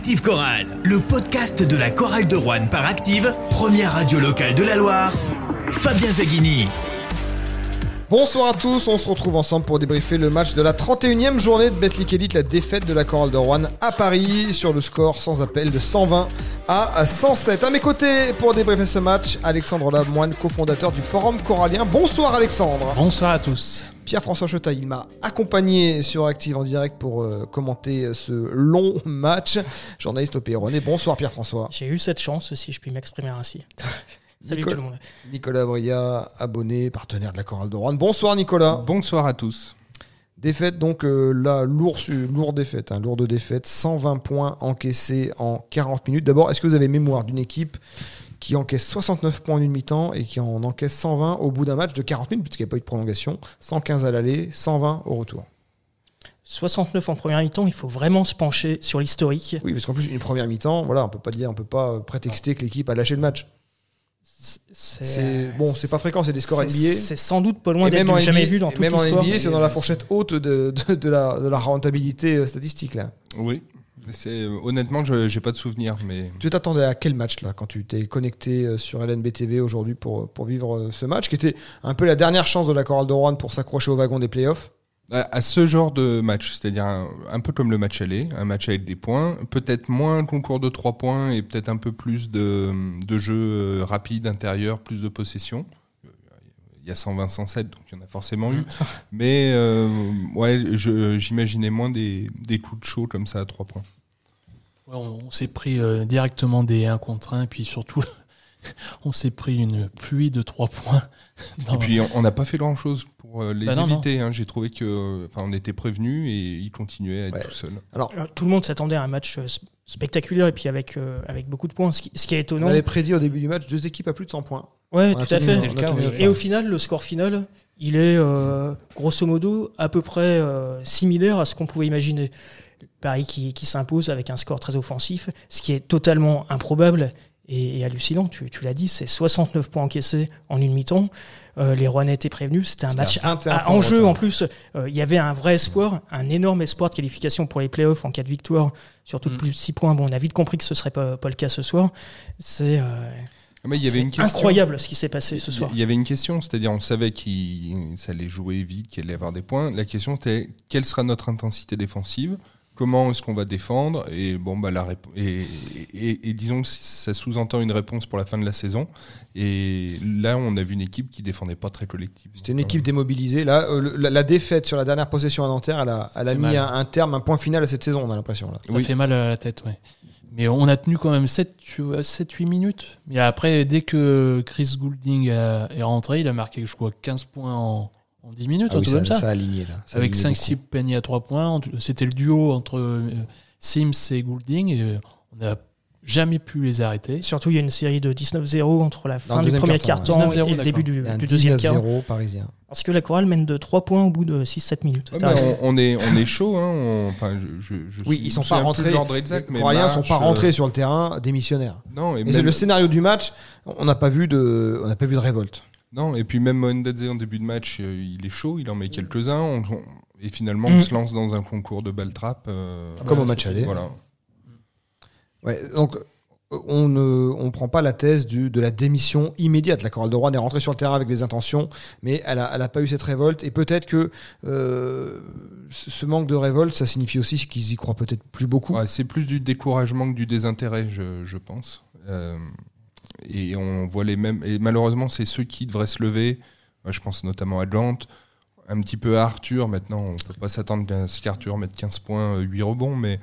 Active Chorale, le podcast de la chorale de Rouen par Active, première radio locale de la Loire. Fabien Zaghini. Bonsoir à tous, on se retrouve ensemble pour débriefer le match de la 31e journée de Betclic Elite, la défaite de la chorale de Rouen à Paris sur le score sans appel de 120 à 107. À mes côtés pour débriefer ce match, Alexandre Lamoine, cofondateur du Forum Corallien. Bonsoir Alexandre. Bonsoir à tous. Pierre-François Chetaille, il m'a accompagné sur Active en direct pour euh, commenter ce long match. Journaliste au Rouennais. Bonsoir Pierre-François. J'ai eu cette chance, si je puis m'exprimer ainsi. Salut Nicolas, tout le monde. Nicolas Bria, abonné, partenaire de la chorale de Rouen. Bonsoir Nicolas. Bonsoir à tous. Défaite donc euh, là, lourde, lourde défaite, hein, lourde défaite, 120 points encaissés en 40 minutes. D'abord, est-ce que vous avez mémoire d'une équipe qui encaisse 69 points en une mi-temps et qui en encaisse 120 au bout d'un match de 40 minutes, puisqu'il n'y a pas eu de prolongation, 115 à l'aller, 120 au retour 69 en première mi-temps, il faut vraiment se pencher sur l'historique. Oui, parce qu'en plus, une première mi-temps, voilà, on peut pas dire, on peut pas prétexter que l'équipe a lâché le match. C'est bon, c'est pas fréquent, c'est des scores NBA. C'est sans doute pas loin d'être jamais vu dans toute Même en l'histoire. NBA, c'est dans la fourchette haute de, de, de, la, de la rentabilité euh, statistique là. Oui. C'est honnêtement, je j'ai pas de souvenir, mais tu t'attendais à quel match là quand tu t'es connecté euh, sur LNB TV aujourd'hui pour pour vivre euh, ce match qui était un peu la dernière chance de la chorale de Rouen pour s'accrocher au wagon des playoffs? à, à ce genre de match, c'est-à-dire un, un peu comme le match aller, un match avec des points, peut-être moins un concours de trois points et peut-être un peu plus de de jeux rapides intérieurs, plus de possession. Il y a 120-107, donc il y en a forcément eu. Mais euh, ouais, je- j'imaginais moins des, des coups de chaud comme ça à trois points. Ouais, on on s'est pris euh, directement des 1 contre 1, et puis surtout, on s'est pris une pluie de 3 points. dans- Et puis on- on n'a pas fait grand-chose pour euh, les Bah non, non. éviter. hein. J'ai trouvé que, enfin, on était prévenus et ils continuaient à être Ouais. tout seuls. Alors, Tout le monde s'attendait à un match spectaculaire et puis avec, euh, avec beaucoup de points. Ce qui, ce qui est on étonnant. avait prédit au début du match deux équipes à plus de 100 points. Ouais, tout à fait. Et au final, le score final, il est euh, grosso modo à peu près euh, similaire à ce qu'on pouvait imaginer. Paris qui, qui s'impose avec un score très offensif, ce qui est totalement improbable et, et hallucinant. Tu, tu l'as dit, c'est 69 points encaissés en une mi-temps. Euh, les Rouennais étaient prévenus. C'était un match à 21 à- enjeu en plus. Euh, Il y avait un vrai espoir, un énorme espoir de qualification pour les playoffs en cas de victoire, surtout de Mm. plus de 6 points. Bon, on a vite compris que ce serait pas, pas le cas ce soir. C'est euh, Mais il y avait c'est une question. incroyable ce qui s'est passé ce soir. Il y avait une question, c'est-à-dire on savait qu'il ça allait jouer vite, qu'il allait avoir des points. La question c'était quelle sera notre intensité défensive? Comment est-ce qu'on va défendre? Et bon bah la et, et- et disons que ça sous-entend une réponse pour la fin de la saison. Et là on a vu une équipe qui défendait pas très collective. C'était une équipe démobilisée. Là, euh, la, la défaite sur la dernière possession à Nanterre, elle a, elle a fait mis un, un terme, un point final à cette saison, on a l'impression. Là. Ça Oui. fait mal à la tête, ouais. Mais on a tenu quand même 7-8 minutes. Et après, dès que Chris Goulding a- est rentré, il a marqué, je crois, 15 points en, en 10 minutes, Ah oui, truc comme ça. a aligné là. Ça a Avec aligné 5-6 paniers à 3 points. C'était le duo entre euh, Sims et Goulding. Et on n'a jamais pu les arrêter. Surtout, il y a une série de 19-0 entre la fin du premier quart-temps, quart-temps ouais. et 19-0, le début du, du deuxième quart. 19-0 parisien. Parce que la chorale mène de 3 points au bout de 6-7 minutes. Ouais, on, on est on est chaud. Hein, on- enfin je, je, je Oui, suis- ils sont pas rentrés. Les mais Coralliens sont pas euh, rentrés sur le terrain démissionnaires. Non et Et même- c'est le scénario du match, on n'a pas vu de, on n'a pas vu de révolte. Non, et puis même Mohendadze en début de match, euh, il est chaud, il en met quelques-uns. on- on- et finalement, Mm. on se lance dans un concours de balle trappe. euh, Comme Ouais, au match aller. Voilà. Donc euh, on ne on prend pas la thèse de la démission immédiate. La chorale de Rouen est rentrée sur le terrain avec des intentions, mais elle a, elle pas eu cette révolte. Et peut-être que euh, ce manque de révolte, ça signifie aussi qu'ils y croient peut-être plus beaucoup. C'est plus du découragement que du désintérêt, je, pense. Euh, et on voit les mêmes. Et malheureusement, c'est ceux qui devraient se lever. Moi, je pense notamment à Dante, un petit peu à Arthur. Maintenant, on peut pas s'attendre à ce qu'Arthur mette 15 points, euh, 8 rebonds, mais euh,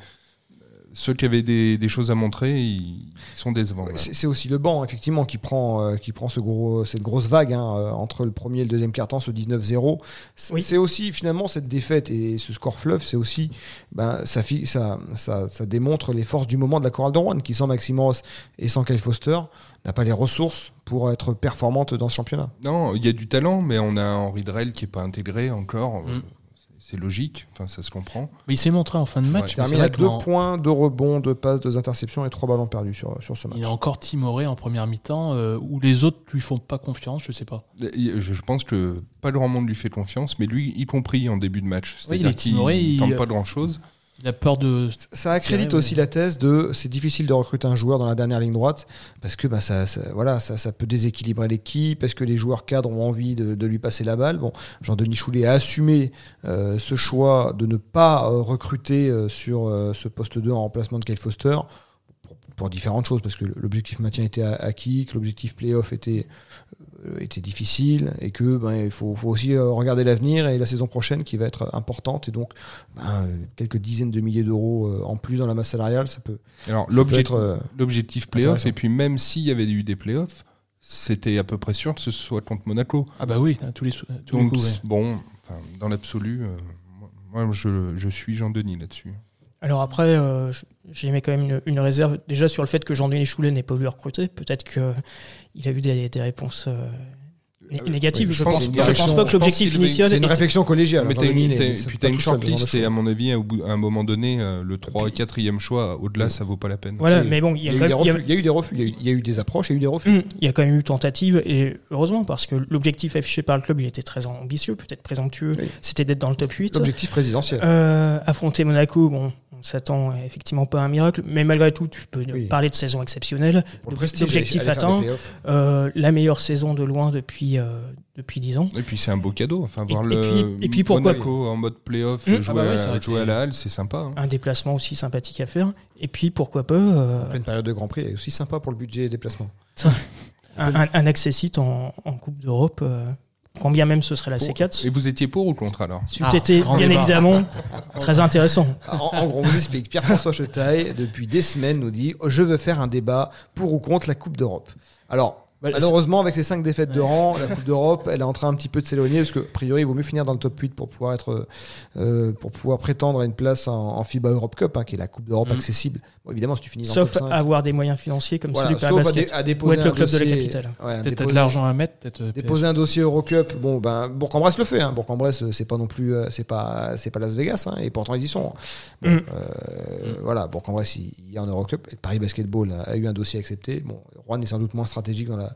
ceux qui avaient des, des choses à montrer, ils sont décevants. Ouais. C'est aussi le banc, effectivement, qui prend, euh, qui prend ce gros, cette grosse vague hein, euh, entre le premier et le deuxième quart-temps, ce 19-0. C'est Oui. c'est aussi, finalement, cette défaite et ce score fleuve, c'est aussi, ben, ça, fi- ça, ça, ça démontre les forces du moment de la chorale de Rouen, qui sans Maximos et sans Kyle Foster n'a pas les ressources pour être performante dans ce championnat. Non, il y a du talent, mais on a Henri Drell qui est pas intégré encore. Mm. C'est- logique, enfin, ça se comprend. Mais il s'est montré en fin de match. Ouais, Il termine à deux points, deux rebonds, deux passes, deux interceptions et trois ballons perdus sur, sur ce match. Il est encore timoré en première mi-temps, euh, où les autres lui font pas confiance, je sais pas. Je, je pense que pas le grand monde lui fait confiance, mais lui, y compris en début de match. Oui, il C'est-à-dire est timoré, ne il- tente pas grand-chose. Il a peur de. Ça accrédite Tirer, aussi la thèse de c'est difficile de recruter un joueur dans la dernière ligne droite parce que bah, ça, ça- voilà, ça, ça peut déséquilibrer l'équipe, parce que les joueurs cadres ont envie de, de lui passer la balle. Bon, Jean-Denis Choulet a assumé euh, ce choix de ne pas euh, recruter euh, sur euh, ce poste 2 en remplacement de Kyle Foster pour, différentes choses, parce que l'objectif maintien était acquis, que l'objectif playoff était, euh, était difficile et que ben, il faut, faut aussi euh, regarder l'avenir et la saison prochaine qui va être importante et donc ben, quelques dizaines de milliers d'euros euh, en plus dans la masse salariale, ça peut, Alors, ça peut l'objet- être. l'objectif playoff, et puis même s'il y avait eu des playoffs, c'était à peu près sûr que ce soit contre Monaco. Ah bah oui, tous les, tous les Donc, coups. ouais. c'est- bon, dans l'absolu, euh, moi, moi, je, je suis Jean-Denis là-dessus. Alors après, euh, j'ai mis quand même une, réserve déjà sur le fait que Jean-Denis Choulet n'ait pas voulu recruter. Peut-être qu'il a eu des, des réponses euh, né- Euh, négatives. oui, je je pense pense, je pas que l'objectif initial C'est une réflexion collégiale. mais hein, puis t'as une shortlist et à mon avis, à un moment donné, euh, le 3 et 4e choix, au-delà, ça vaut pas la peine. Voilà, mais bon, il y a, eu des refus, il y a eu des refus, il y a eu- il y a eu des approches et il y a eu des refus. Hum, Il y a quand même eu tentative et heureusement parce que l'objectif affiché par le club il était très ambitieux, peut-être présomptueux, Oui. c'était d'être dans le top 8. L'objectif présidentiel. Euh, affronter Monaco, bon, on s'attend effectivement pas à un miracle, mais malgré tout, tu peux Oui. parler de saison exceptionnelle. L'objectif atteint, euh, la meilleure saison de loin depuis, euh, depuis 10 ans. Et puis c'est un beau cadeau. Enfin, Et- voir et le puis- et puis pourquoi- Monaco en mode playoff, Hum. jouer, Ah bah à, jouer la Halle, c'est sympa. hein. Un déplacement aussi sympathique à faire. Et puis pourquoi pas euh, En pleine période de Grand Prix, elle est aussi sympa pour le budget et déplacement. un, un, un accessite en, en Coupe d'Europe, euh, quand bien même ce serait la C4. Et vous étiez pour ou contre alors? Ah, été bien débat. évidemment très intéressant. En, en gros, on vous explique. Pierre-François Chetaille, depuis des semaines, nous dit Je veux faire un débat pour ou contre la Coupe d'Europe. Alors, malheureusement, avec ces cinq défaites de rang, la Coupe d'Europe, elle est en train un petit peu de s'éloigner parce que, a priori, il vaut mieux finir dans le top 8 pour pouvoir, être, euh, pour pouvoir prétendre à une place en, en FIBA Europe Cup, hein, qui est la Coupe d'Europe Mm. accessible. Bon, évidemment, si tu finis dans Sauf le top 5. avoir des moyens financiers comme voilà, celui de sauf à, Basket. dé- à Ou déposer être le un club de la dossier- capitale. ouais, Peut-être de l'argent à mettre, peut-être. euh, Déposer un dossier Eurocup, bon ben Bourg-en-Bresse le fait. Hein. Bourg-en-Bresse, euh, c'est pas non plus, c'est pas, c'est pas Las Vegas, hein, et pourtant ils y sont. Bon, Mm. euh, Voilà, Bourg-en-Bresse, il y a en Eurocup. Paris Basketball a, a eu un dossier accepté. Bon, Rouen est sans doute moins stratégique dans la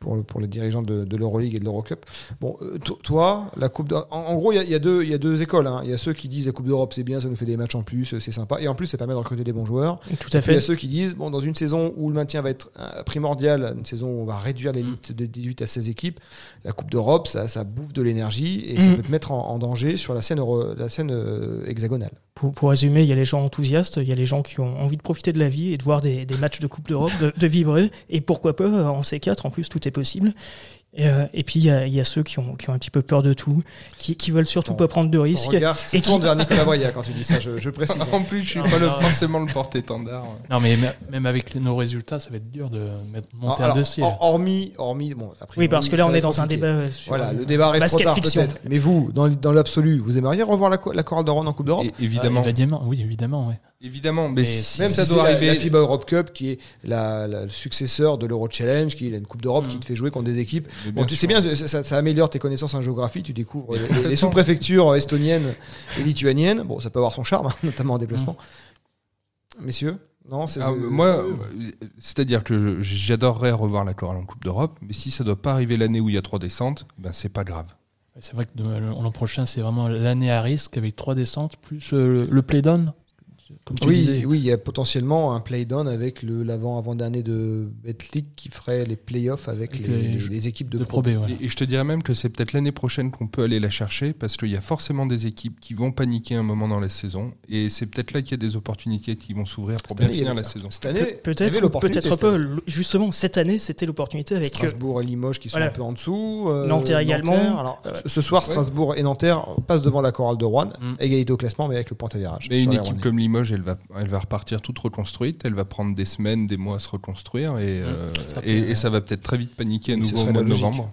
pour, pour les dirigeants de, de l'Euroleague et de l'Eurocup. Bon, euh, to- toi, la Coupe en, en gros, il y y y a deux écoles. hein. Il y a ceux qui disent la Coupe d'Europe c'est bien, ça nous fait des matchs en plus, c'est sympa, et en plus ça permet de recruter des bons joueurs. Tout à Puis il y a fait. ceux qui disent, bon, dans une saison où le maintien va être euh, primordial, une saison où on va réduire l'élite de 18 à 16 équipes, la Coupe d'Europe, ça, ça bouffe de l'énergie et ça Mhm. peut te mettre en, en danger sur la scène, euro- la scène euh, hexagonale. Pour, pour résumer, il y a les gens enthousiastes, il y a les gens qui ont envie de profiter de la vie et de voir des, des matchs de Coupe d'Europe, de, de vibrer, et pourquoi pas en C4, en plus tout est possible. Et, euh, et puis il y, a, il y a ceux qui ont, qui ont un petit peu peur de tout, qui, qui veulent surtout Ton- pas prendre de risques. et qui- vers Nicolas Braya quand tu dis ça, je, je précise. En plus, je suis Non, pas le- non. forcément le porte-étendard. Non, mais même avec nos résultats, ça va être dur de mettre, monter Alors, un dossier. hor- hormis, hormis, bon, après, Oui, parce que là on est dans un débat euh, sur Voilà, le débat trop tard fiction. peut-être. Mais vous, dans, dans l'absolu, vous aimeriez revoir la, la chorale de Rouen en Coupe d'Europe? Évidemment, Ah, évidemment, oui, évidemment, ouais. Évidemment, mais, Mais si Même ça si doit c'est la- arriver. la, FIBA Europe Cup qui est la, la- le successeur de l'Euro Challenge, qui est une Coupe d'Europe Mm. qui te fait jouer contre des équipes. Bon, tu sûr. sais bien, ça, améliore tes connaissances en géographie, tu découvres les, les sous-préfectures estoniennes et lituaniennes. Bon, ça peut avoir son charme, hein, notamment en déplacement. Messieurs non, c'est Ah, moi, euh, c'est-à-dire que j'adorerais revoir la chorale en Coupe d'Europe, mais si ça doit pas arriver l'année où il y a trois descentes, ben c'est pas grave. C'est vrai que l'an prochain, c'est vraiment l'année à risque avec trois descentes, plus euh, le play-down, comme tu oui, disais. oui, il y a potentiellement un play-down avec le l'avant avant dernier de Betclic qui ferait les playoffs avec Avec les, les- les- les équipes de, de Pro. B. Et, et je te dirais même que c'est peut-être l'année prochaine qu'on peut aller la chercher parce qu'il y a forcément des équipes qui vont paniquer un moment dans la saison et c'est peut-être là qu'il y a des opportunités qui vont s'ouvrir pour Cette bien année, finir la saison. Cette année, Pe- Peut-être, peut-être. Le- Justement, cette année, c'était l'opportunité avec euh, Strasbourg et Limoges qui sont Voilà. un peu en dessous. euh, Nanterre également. Alors, Euh, ce- soir, Strasbourg et Nanterre passent devant la chorale de Rouen, Mm. égalité au classement, mais avec le point à virage. Mais une équipe comme Limoges, elle va, elle va repartir toute reconstruite, elle va prendre des semaines, des mois à se reconstruire et, euh, ça et, et ça va peut-être très vite paniquer à nouveau au mois de novembre.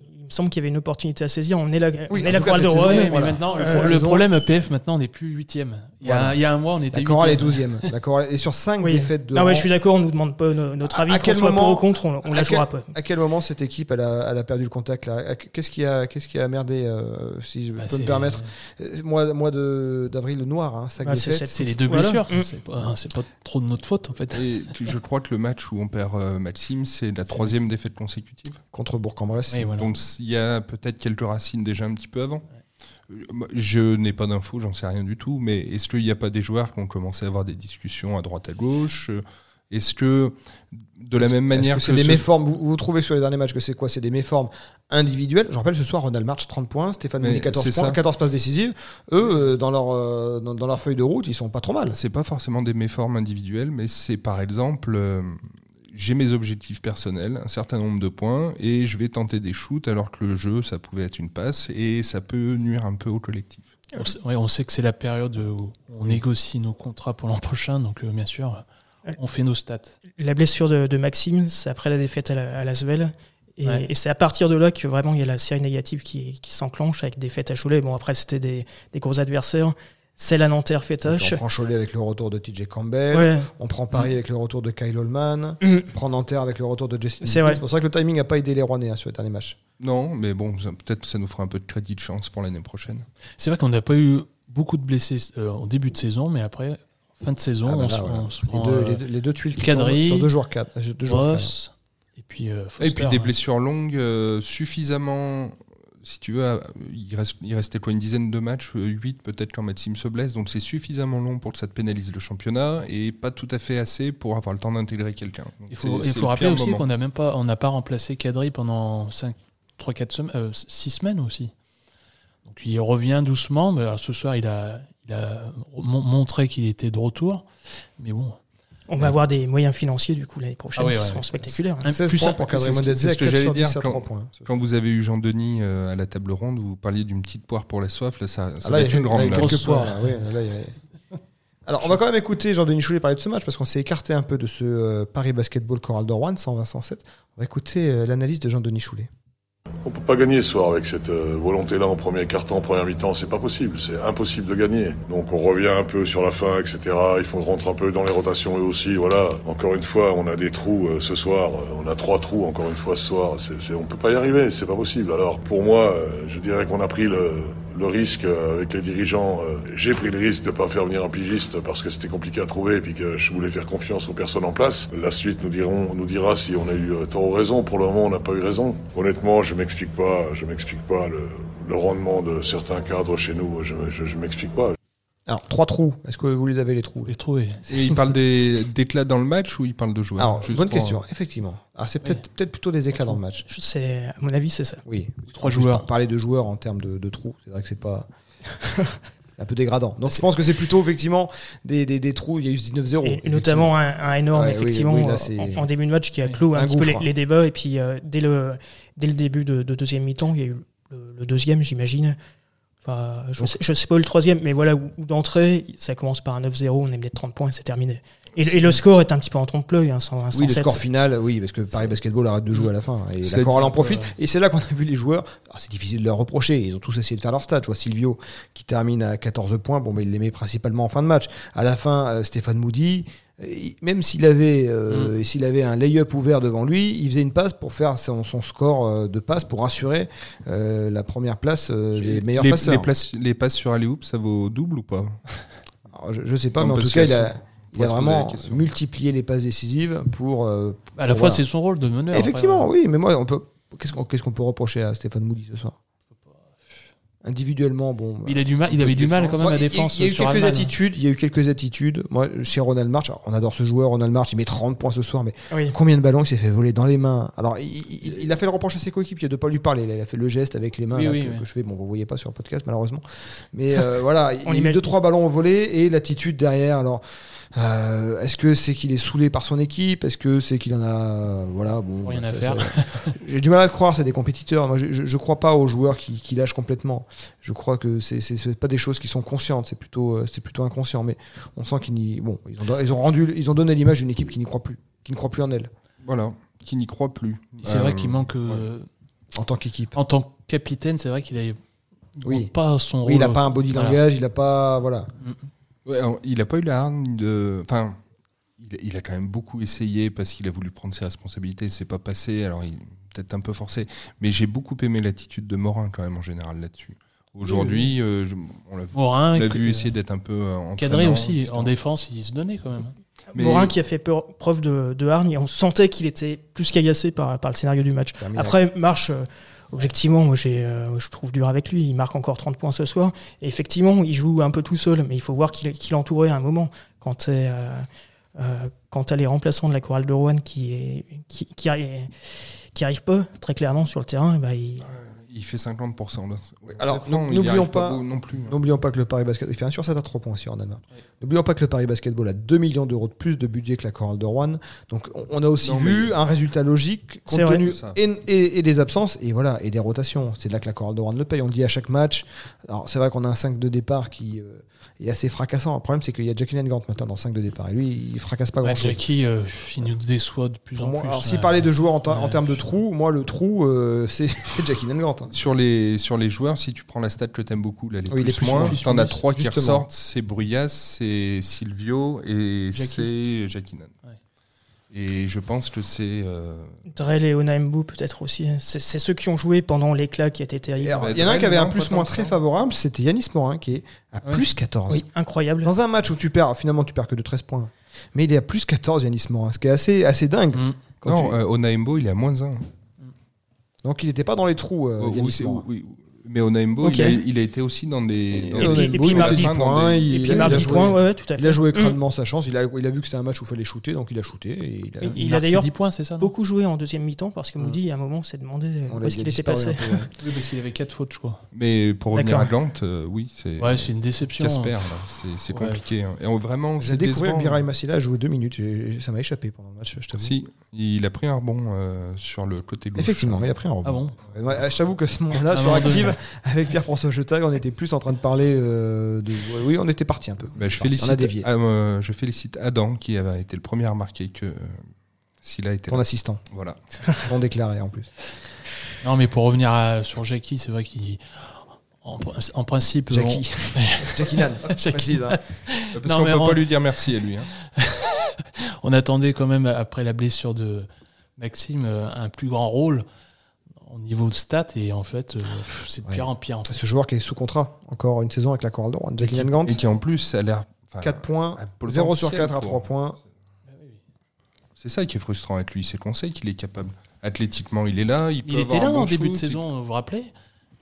Il me semble qu'il y avait une opportunité à saisir. On est la, Oui, on est en la cas, chorale de voilà. maintenant, le, Euh, le saison- problème EPF, maintenant, on n'est plus huitième. Il, y a- Voilà. il y a un mois, on était La chorale est huitième. 12e. La chorale est sur 5 Oui. défaites de Non, rang. je suis d'accord, on nous demande pas no- notre avis, à quel soit moment- pour ou contre, on, la quel- jouera pas. À quel moment cette équipe elle a, elle a perdu le contact Qu'est-ce qui a qu'est-ce qui a merdé euh, si je Bah, peux me permettre? Euh, mois mois de d'avril le noir hein, cinq Bah, c'est défaites. cette- C'est les deux Voilà. blessures. Mm. C'est pas, c'est pas trop de notre faute, en fait. Et je crois que le match où on perd euh, Maxime, c'est la troisième défaite consécutive. contre Bourg-en-Bresse. Voilà. Donc il y a peut-être quelques racines déjà un petit peu avant. Je n'ai pas d'infos, j'en sais rien du tout, mais est-ce qu'il n'y a pas des joueurs qui ont commencé à avoir des discussions à droite à gauche? Est-ce que, de la même manière que c'est des ce- méformes? Vous, vous trouvez sur les derniers matchs que c'est quoi? C'est des méformes individuelles. Je rappelle ce soir Ronald March 30 points, Stéphane Mouni 14 c'est points, ça. 14 passes décisives. Eux euh, dans leur euh, dans, dans leur feuille de route, ils sont pas trop mal. C'est pas forcément des méformes individuelles, mais c'est par exemple, euh, j'ai mes objectifs personnels, un certain nombre de points, et je vais tenter des shoots alors que le jeu, ça pouvait être une passe, et ça peut nuire un peu au collectif. On sait, ouais, on sait que c'est la période où on négocie nos contrats pour l'an prochain, donc euh, bien sûr, on fait nos stats. La blessure de, de Maxime, c'est après la défaite à, la, à Lasvel. Et, Ouais. et c'est à partir de là que vraiment il y a la série négative qui, qui s'enclenche avec des fêtes à Cholet. Bon, après, c'était des, des gros adversaires. C'est la Nanterre tâche. on prend Cholet avec le retour de TJ Campbell. Ouais. On prend Paris avec le retour de Kyle Holman. Mm. On prend Nanterre avec le retour de Justin. C'est vrai. C'est pour ça que le timing n'a pas aidé les Rouennais hein, sur les derniers matchs. Non, mais bon, peut-être que ça nous fera un peu de crédit de chance pour l'année prochaine. C'est vrai qu'on n'a pas eu beaucoup de blessés euh, au début de saison, mais après, fin de saison, Ah bah on, là, se, voilà. on se Les prend deux, euh, les deux- les deux tuiles tombent sur deux joueurs cadres. euh, deux joueurs cadres. Ross, et puis euh, Et puis des hein. blessures longues, euh, suffisamment, si tu veux, il, reste, il restait quoi, une dizaine de matchs, 8 peut-être quand Maxime se blesse, donc c'est suffisamment long pour que ça te pénalise le championnat, et pas tout à fait assez pour avoir le temps d'intégrer quelqu'un. Il faut, il rappeler aussi qu'on n'a même pas, on n'a pas remplacé Kadri pendant 5, 3, 4 semaines, 6 semaines aussi. Donc il revient doucement. Mais alors, ce soir, il a, il a mon- montré qu'il était de retour. Mais bon, On va avoir des moyens financiers du coup l'année prochaine Ah oui, qui ouais. seront spectaculaires. hein. un 16 plus points pour c'est Kadri ce que- Modeste c'est ce à que 4 j'allais dire 10 à quand- 3 points. Quand vous avez eu Jean-Denis euh, à la table ronde, vous parliez d'une petite poire pour la soif, là ça, ça Ah, là, être une grande quelques là, oui, là, y a- Alors, on va quand même écouter Jean-Denis Choulet parler de ce match parce qu'on s'est écarté un peu de ce euh, Paris Basketball Coral de Rouen 120-107. On va écouter euh, l'analyse de Jean-Denis Choulet. On peut pas gagner ce soir avec cette euh, volonté-là en premier quart-temps, en première mi-temps, c'est pas possible, c'est impossible de gagner. Donc on revient un peu sur la fin, etc. Il faut rentrer un peu dans les rotations eux aussi. Voilà. Encore une fois, on a des trous euh, ce soir. Euh, On a trois trous encore une fois ce soir. C'est, c'est- on peut pas y arriver, c'est pas possible. Alors pour moi, je dirais qu'on a pris le, le risque euh, avec les dirigeants. euh, J'ai pris le risque de pas faire venir un pigiste parce que c'était compliqué à trouver et puis que je voulais faire confiance aux personnes en place. La suite nous diront, nous dira si on a eu euh, tort ou raison. Pour le moment, on n'a pas eu raison. Honnêtement, je m'explique pas, je m'explique pas le, le rendement de certains cadres chez nous. Je, je, je m'explique pas. Alors, trois trous. Est-ce que vous les avez les trous les trouver. Et il parle des- d'éclats dans le match ou il parle de joueurs? Alors, Juste bonne pour- question, effectivement. Alors, c'est peut-être peut-être plutôt des éclats dans le match. Je sais, à mon avis, c'est ça. Oui. Trois joueurs. par- Parler de joueurs en termes de, de trous, c'est vrai que c'est pas. un peu dégradant. Donc je pense que c'est plutôt effectivement des, des, des trous. Il y a eu ce 19-0. Et, et notamment un, un énorme, Ouais, oui, effectivement, oui, là, euh, c'est- en, en début de match qui a Oui, clos c'est un, un petit peu les, gouffre. les débats. Et puis, euh, dès, le, dès le début de, de deuxième mi-temps, il y a eu le, le deuxième, j'imagine. Enfin, je Donc- sais, pas où le troisième, mais voilà, où, où d'entrée, ça commence par un 9-0, on est mené de 30 points et c'est terminé. Et, et le score est un petit peu en trompe-l'œil, hein, 120, Oui, le 107. score final, oui, parce que Paris Basketball arrête de jouer à la fin. Et la Coral en profite. euh, Et c'est là qu'on a vu les joueurs. Alors, c'est difficile de leur reprocher. Ils ont tous essayé de faire leur stats. Je vois Silvio qui termine à 14 points. Bon, mais il les met principalement en fin de match. À la fin, euh, Stéphane Moody, même s'il avait, euh, s'il avait un lay-up ouvert devant lui, il faisait une passe pour faire son, son score euh, de passe pour assurer euh, la première place euh, des meilleurs les, passeurs. les, places- les passes sur Alley-Hoop, ça vaut double ou pas? Alors, je, je sais pas, Non, mais en tout cas, il a, il a vraiment multiplié les passes décisives pour. euh, À la fois, voilà. c'est son rôle de meneur. Effectivement, après, oui, mais moi, on peut. Qu'est-ce qu'on qu'est-ce qu'on peut reprocher à Stéphane Moody ce soir? Individuellement, bon. bah, Il, a du mal, il avait du mal quand même à défense Il y a eu sur quelques attitudes. Il y a eu quelques attitudes. Moi, chez Ronald March, on adore ce joueur, Ronald March. Il met 30 points ce soir, mais Oui. combien de ballons il s'est fait voler dans les mains? Alors, il, il- il a fait le reproche à ses coéquipiers de ne pas lui parler. Il a fait le geste avec les mains Oui, là, oui, que, oui. que je fais. Bon, vous voyez pas sur le podcast malheureusement, mais euh, voilà, il y a eu imagine. deux trois ballons volés et l'attitude derrière. Alors. Euh, Est-ce que c'est qu'il est saoulé par son équipe? Est-ce que c'est qu'il en a voilà bon Rien à ça- faire. J'ai du mal à le croire, c'est des compétiteurs. Moi, je, je crois pas aux joueurs qui, qui lâchent complètement. Je crois que c'est pas des choses qui sont conscientes, c'est plutôt euh, c'est plutôt inconscient. Mais on sent qu'ils n'y bon ils ont ils ont rendu ils ont donné l'image d'une équipe qui n'y croit plus, qui ne croit plus en elle Voilà, qui n'y croit plus. C'est Euh, vrai qu'il manque. euh, en tant qu'équipe. En tant que capitaine, c'est vrai qu'il a Oui. pas son rôle. Oui, il a pas un body Voilà. langage, il a pas voilà. Ouais, alors, il n'a pas eu la hargne de. Enfin, il, il a quand même beaucoup essayé parce qu'il a voulu prendre ses responsabilités. C'est pas passé. Alors, il peut-être un peu forcé. Mais j'ai beaucoup aimé l'attitude de Morin quand même en général là-dessus. Aujourd'hui, euh, on l'a vu, Morin, on l'a euh, vu essayer d'être un peu euh, cadré entraînant, aussi. etc. En défense, il se donnait quand même. Mais- Morin qui a fait peur- preuve de, de hargne et on sentait qu'il était plus qu'agacé par, par le scénario du match. Après, Marche, euh, objectivement, moi, euh, je trouve dur avec lui. Il marque encore 30 points ce soir. Et effectivement, il joue un peu tout seul, mais il faut voir qu'il, est entouré à un moment. Quand t'es, euh, euh, t'as les remplaçants de la chorale de Rouen qui, est, qui, qui, qui arrivent pas très clairement sur le terrain, bah, il, Il fait 50%. Là. Alors, n'oublions arrive pas- beau non plus. hein. N'oublions pas que le Paris Basket, il fait un sur 7 à 3 points aussi en Danemark. N'oublions pas que le Paris Basketball a 2 millions d'euros de plus de budget que la chorale de Rouen. Donc on- a aussi Non, vu mais- un résultat logique compte tenu et, et- et des absences et voilà et des rotations. C'est là que la chorale de Rouen le paye. On le dit à chaque match. Alors c'est vrai qu'on a un 5 de départ qui euh, est assez fracassant. Le problème c'est qu'il y a Jackie Gant maintenant dans le 5 de départ et lui il fracasse pas Ouais, grand chose. Jackie, euh, il nous déçoit de plus Pour en moi, plus. alors, euh, s'il parlait de joueurs en, ta- en ouais. termes de trous, moi le trou euh, c'est Jackie Gant. Sur les, sur les joueurs, si tu prends la stat que t'aimes beaucoup, là, les Oui, les plus, plus moins, moins. t'en as trois qui ressortent, c'est Bruyas, c'est Silvio et c'est Jackinan. Ouais. Et je pense que c'est... euh, Drell et Onaimbo peut-être aussi. C'est, ceux qui ont joué pendant l'éclat qui était terrible. Alors, Il y en a un qui avait un non, plus pas moins tant que très favorable, c'était Yanis Morin qui est à Ouais. plus 14. Oui, incroyable. Dans un match où tu perds, finalement tu perds que de 13 points. Mais il est à plus 14 Yanis Morin, ce qui est assez, assez dingue. Mm. Quand Non, tu- euh, Onaimbo, il est à moins 1. Donc il n'était pas dans les trous, euh, mais Onaimbo, Ok. il, a, il a été aussi dans des... dans Et puis- Onaimbo, et puis il met Marc ses Dix 10 points, points, des- il, Et il puis a, il marque il a 10 joué, points, ouais, tout à fait. il a joué Mm. crânement sa chance, il a, il a vu que c'était un match où il fallait shooter, donc il a shooté. Et il a, Et- Il, Il a a d'ailleurs 10 points, c'est ça non Beaucoup joué en deuxième mi-temps parce que Mm. Moody, à un moment, s'est demandé on où est-ce qu'il était passé. Oui, parce qu'il avait 4 fautes, je crois. Mais pour revenir à Gant, euh, oui, c'est... Ouais, c'est une déception. Casper, là, c'est compliqué. hein. Et on, vraiment, c'est découvert que. Mirai Massila a joué deux minutes, J'ai- j'ai- ça m'a échappé pendant le match, je t'avoue. Si, il a pris un rebond euh, sur le côté gauche. Effectivement, il a pris un rebond. Ah bon je t'avoue que ce moment-là, sur Active. avec Pierre-François Jetag, on était plus en train de parler euh, de. Oui, on était parti un peu. Bah, je, félicite, On a dévié. ah, euh, je félicite Adam qui avait été le premier à remarquer que euh, s'il a été Ton là. assistant, Voilà. non déclaré en plus. Non, mais pour revenir à- sur Jackie, c'est vrai qu'il. En, en principe. Jackie. Jackie Nan, Jackie. précise. hein. Parce qu'on mais peut on- pas lui dire merci à lui. hein. On, on attendait quand même, après la blessure de Maxime, euh, un plus grand rôle au niveau de stats. Et en fait, euh, c'est de Ouais. pire en pire. en fait. Ce joueur qui est sous contrat, encore une saison avec la Chorale de Rouen. Jackie Gant, Et qui en plus a l'air. enfin, 4 points, un potentiel 0 sur 4 à pour- 3 points. C'est ça qui est frustrant avec lui. C'est qu'on sait qu'il est capable. Athlétiquement, il est là. Il, peut Il était là un bon en début de saison, vous vous rappelez?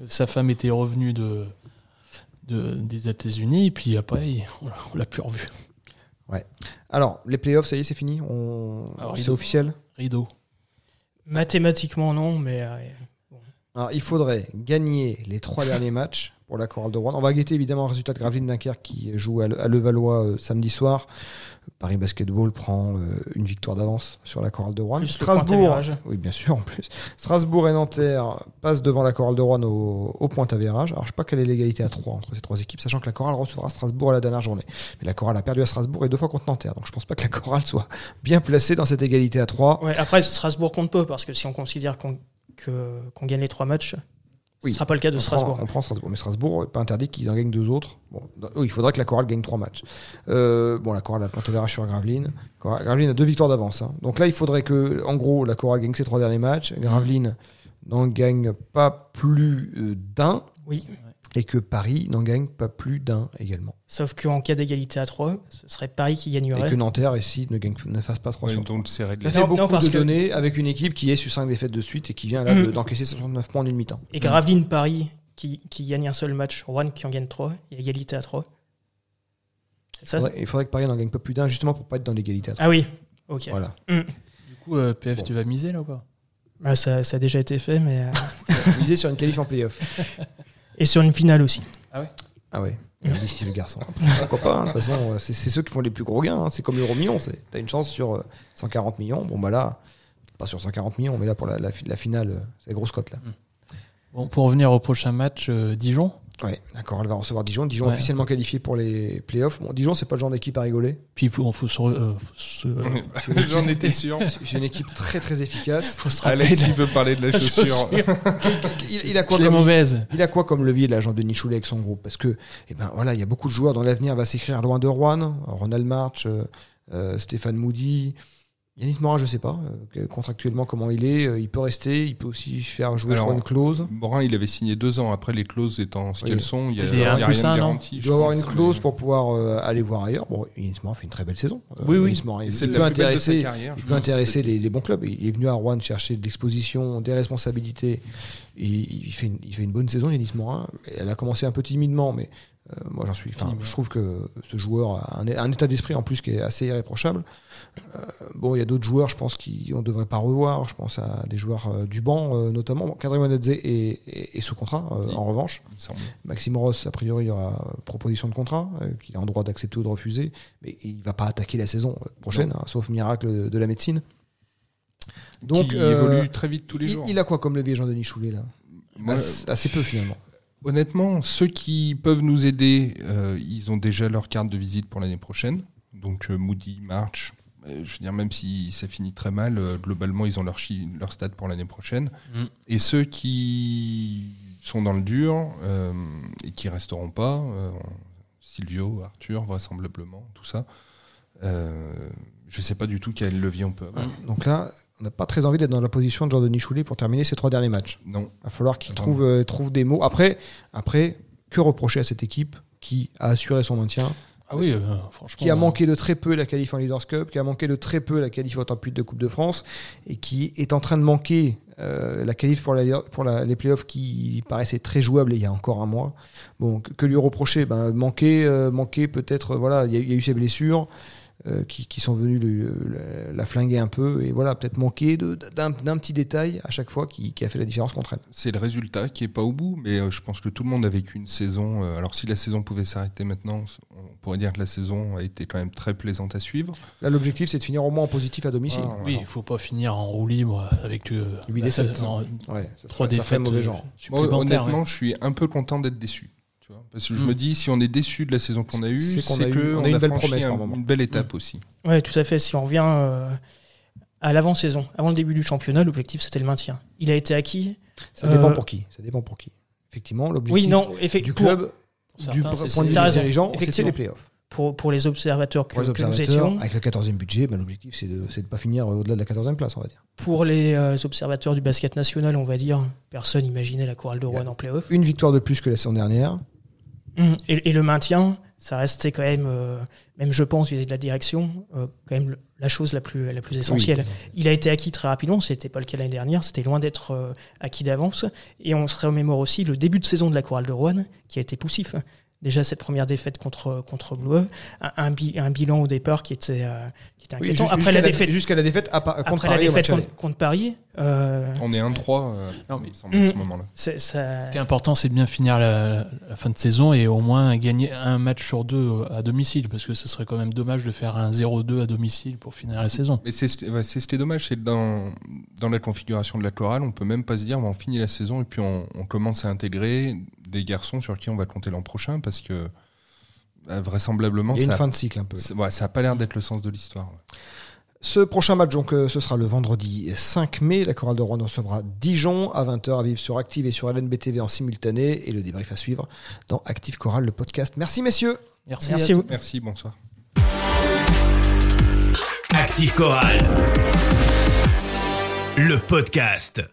Sa femme était revenue de, de- des États-Unis, et puis après, il- on l'a- on l'a plus revu. Alors, les playoffs, ça y est, c'est fini On... Alors, C'est officiel? Rideau. Mathématiquement, non, mais euh, Alors, il faudrait gagner les trois derniers matchs pour la Chorale de Rouen. On va guetter évidemment le résultat de Gravelines Dunkerque qui joue à Le- à Levallois euh, samedi soir. Paris Basketball prend euh, une victoire d'avance sur la Chorale de Rouen. plus Strasbourg, oui bien sûr en plus. Strasbourg et Nanterre passent devant la Chorale de Rouen au, au point à virage. Alors je sais pas quelle est l'égalité à 3 entre ces trois équipes, sachant que la Chorale recevra Strasbourg à la dernière journée. Mais la Chorale a perdu à Strasbourg et deux fois contre Nanterre, donc je pense pas que la Chorale soit bien placée dans cette égalité à 3. Ouais, après, Strasbourg compte pas parce que si on considère qu'on gagne les trois matchs, Oui. ce sera pas le cas de on Strasbourg. Prend, on prend Strasbourg. Mais Strasbourg, pas interdit qu'ils en gagnent deux autres. Bon, il faudrait que la Chorale gagne trois matchs. Euh, bon, la Chorale a virage sur Gravelines. Chorale- Gravelines a deux victoires d'avance. hein. Donc là, il faudrait que, en gros, la Chorale gagne ses trois derniers matchs. Gravelines n'en gagne pas plus euh, d'un. Oui, Et que Paris n'en gagne pas plus d'un également. sauf qu'en cas d'égalité à 3, ce serait Paris qui Et gagnerait. que Nanterre, ici, ne, gagne, ne fasse pas 3 Ouais, sur 3. donc. Ça fait Non, beaucoup non, parce de que- données avec une équipe qui est sur 5 défaites de suite et qui vient là Mhm. d'encaisser 69 points en une mi-temps. Et Gravelines Paris qui, qui gagne un seul match, Rouen qui en gagne 3, et égalité à 3. C'est ça Faudrait- il faudrait que Paris n'en gagne pas plus d'un, justement pour pas être dans l'égalité à 3. Ah oui, ok. Voilà. Du coup, euh, PF, Bon. tu vas miser là ou pas? Ah, ça, ça a déjà été fait, mais. euh, Miser sur une qualif en playoff. Et sur une finale aussi. Ah ouais, ici le garçon. Pourquoi pas hein, De toute façon, c'est c'est ceux qui font les plus gros gains. hein. C'est comme l'euro million. c'est- T'as une chance sur euh, 140 millions. Bon, bah là, pas sur 140 millions, mais là pour la, la, fi- la finale, euh, c'est la grosse cote là. Bon, pour revenir au prochain match, euh, Dijon? Ouais, d'accord, elle va recevoir Dijon. Dijon Ouais. officiellement qualifié pour les playoffs. Bon, Dijon, c'est pas le genre d'équipe à rigoler. Puis il faut se, euh, se- J'en étais sûr. C'est une équipe très très efficace. faut se Alex, de- il veut parler de la chaussure. Il, il a quoi Je comme, mauvaise. il a quoi comme levier l'agent de Nichoulet avec son groupe? Parce que, eh ben voilà, il y a beaucoup de joueurs dont l'avenir va s'écrire loin de Rouen. Ronald March, euh, euh, Stéphane Moody. Yanis Morin, je sais pas. euh, contractuellement, comment il est. euh, il peut rester. Il peut aussi faire jouer je Alors, crois, une clause. Morin, il avait signé deux ans. Après, les clauses étant ce Oui. qu'elles sont, il y a, il y a un rien plus de garanti. Il doit avoir une mais- clause pour pouvoir euh, aller voir ailleurs. Bon, Yanis Morin fait une très belle saison. Euh, Oui, oui. Morin, il, peut intéresser. carrière, Il je peut intéresser les, les bons clubs. Il est venu à Rouen chercher de l'exposition, des responsabilités. Et il fait une, il fait une bonne saison, Yanis Morin. Elle a commencé un peu timidement, mais moi j'en suis. Je trouve que ce joueur a un, un état d'esprit en plus qui est assez irréprochable. Euh, bon, il y a d'autres joueurs, je pense, qu'on ne devrait pas revoir. Je pense à des joueurs euh, du banc, euh, notamment. Bon, Kadri est, est- est sous contrat, euh, Oui. en revanche. il. Maxime Ross, a priori, il y aura proposition de contrat, euh, qu'il a en droit d'accepter ou de refuser, mais il va pas attaquer la saison euh, prochaine, hein, sauf miracle de, de la médecine. Donc, euh, évolue très vite tous les il, jours. il a quoi comme levier Jean-Denis Choulet là? Moi, assez peu finalement. Honnêtement, ceux qui peuvent nous aider, euh, ils ont déjà leur carte de visite pour l'année prochaine. Donc euh, Moody, March, euh, je veux dire, même si ça finit très mal, euh, globalement, ils ont leur, stade pour l'année prochaine. Mm. Et ceux qui sont dans le dur euh, et qui resteront pas, euh, Silvio, Arthur, vraisemblablement, tout ça, euh, je sais pas du tout quel levier on peut avoir. Donc là, n'a pas très envie d'être dans la position de Jean-Denis Choulet pour terminer ses trois derniers matchs. Non. Il va falloir qu'il trouve, euh, trouve des mots. Après, après, que reprocher à cette équipe qui a assuré son maintien Ah oui, euh, franchement. qui a manqué de très peu la qualif en Leaders Cup, qui a manqué de très peu la qualif en plus de Coupe de France, et qui est en train de manquer euh, la qualif pour, la, pour la- les playoffs qui paraissaient très jouables il y a encore un mois. Bon, que, que lui reprocher ben, Manquer, euh, manquer peut-être, euh, voilà, il y, a- il y a eu ces blessures. Euh, qui, qui sont venus le- le- la flinguer un peu et voilà peut-être manquer d'un petit détail à chaque fois qui, qui a fait la différence contre elle. C'est le résultat qui est pas au bout, mais euh, je pense que tout le monde a vécu une saison. euh, alors si la saison pouvait s'arrêter maintenant, on pourrait dire que la saison a été quand même très plaisante à suivre. Là l'objectif c'est de finir au moins en positif à domicile. Ah, Oui, il faut pas finir en roue libre avec euh, Huit bah, défaites. ça- non, Ouais, ça trois ferait- ça ferait défaites mauvais euh, genre. Honnêtement, ouais. je suis un peu content d'être déçu. Tu vois parce que je Mm. me dis, si on est déçu de la saison qu'on a eue, C'est qu'on a eu- on a une belle promesse un- moment. une belle étape aussi. Ouais, tout à fait. Si on revient euh, à l'avant-saison, avant le début du championnat, l'objectif c'était le maintien. Il a été acquis. Ça dépend Euh, pour qui. Ça dépend pour qui. Effectivement, l'objectif Oui, non, du effectivement. club, Pour du certains, point c'est- de vue des dirigeants, c'était effectivement. les playoffs. Pour, pour les observateurs que, Pour les que nous observateurs, étions, avec le 14e budget, ben, l'objectif c'est de ne pas finir euh, au-delà de la 14e place, on va dire. pour les euh, observateurs du basket national, on va dire, personne n'imaginait la chorale de Rouen en playoff. Une victoire de plus que la saison dernière. Hum, Et, et le maintien, ça restait quand même, euh, même je pense, vis-à-vis de la direction, euh, quand même la chose la plus, la plus essentielle. Il a été acquis très rapidement, c'était pas le cas l'année dernière, c'était loin d'être euh, acquis d'avance. Et on se remémore aussi le début de saison de la chorale de Rouen, qui a été poussif. Déjà cette première défaite contre, contre Bleu, un, un bi- un bilan au départ qui était, euh, qui était Oui, inquiétant. jus- Après jusqu'à la défaite, Jusqu'à la défaite à contre après la Paris match défaite contre, contre Paris, euh, On est 1-3 euh, à ce Mm. moment-là. ça, Ce qui est important, c'est de bien finir la, la fin de saison et au moins gagner un match sur deux à domicile, parce que ce serait quand même dommage de faire un 0-2 à domicile pour finir la saison. Mais c'est ce ouais, c'est ce qui est dommage, c'est que dans, dans la configuration de la chorale, on peut même pas se dire bah, on finit la saison et puis on, on commence à intégrer des garçons sur qui on va compter l'an prochain parce que bah, vraisemblablement Il y a une ça, fin de cycle un peu. ouais, ça a pas l'air d'être le sens de l'histoire. ouais. Ce prochain match, donc, euh, ce sera le vendredi 5 mai. La chorale de Rouen recevra Dijon à 20h à vivre sur Active et sur LNBTV en simultané. Et le débrief à suivre dans Active Chorale, le podcast. Merci, messieurs. Merci, merci à vous. Merci, bonsoir. Active Chorale. Le podcast.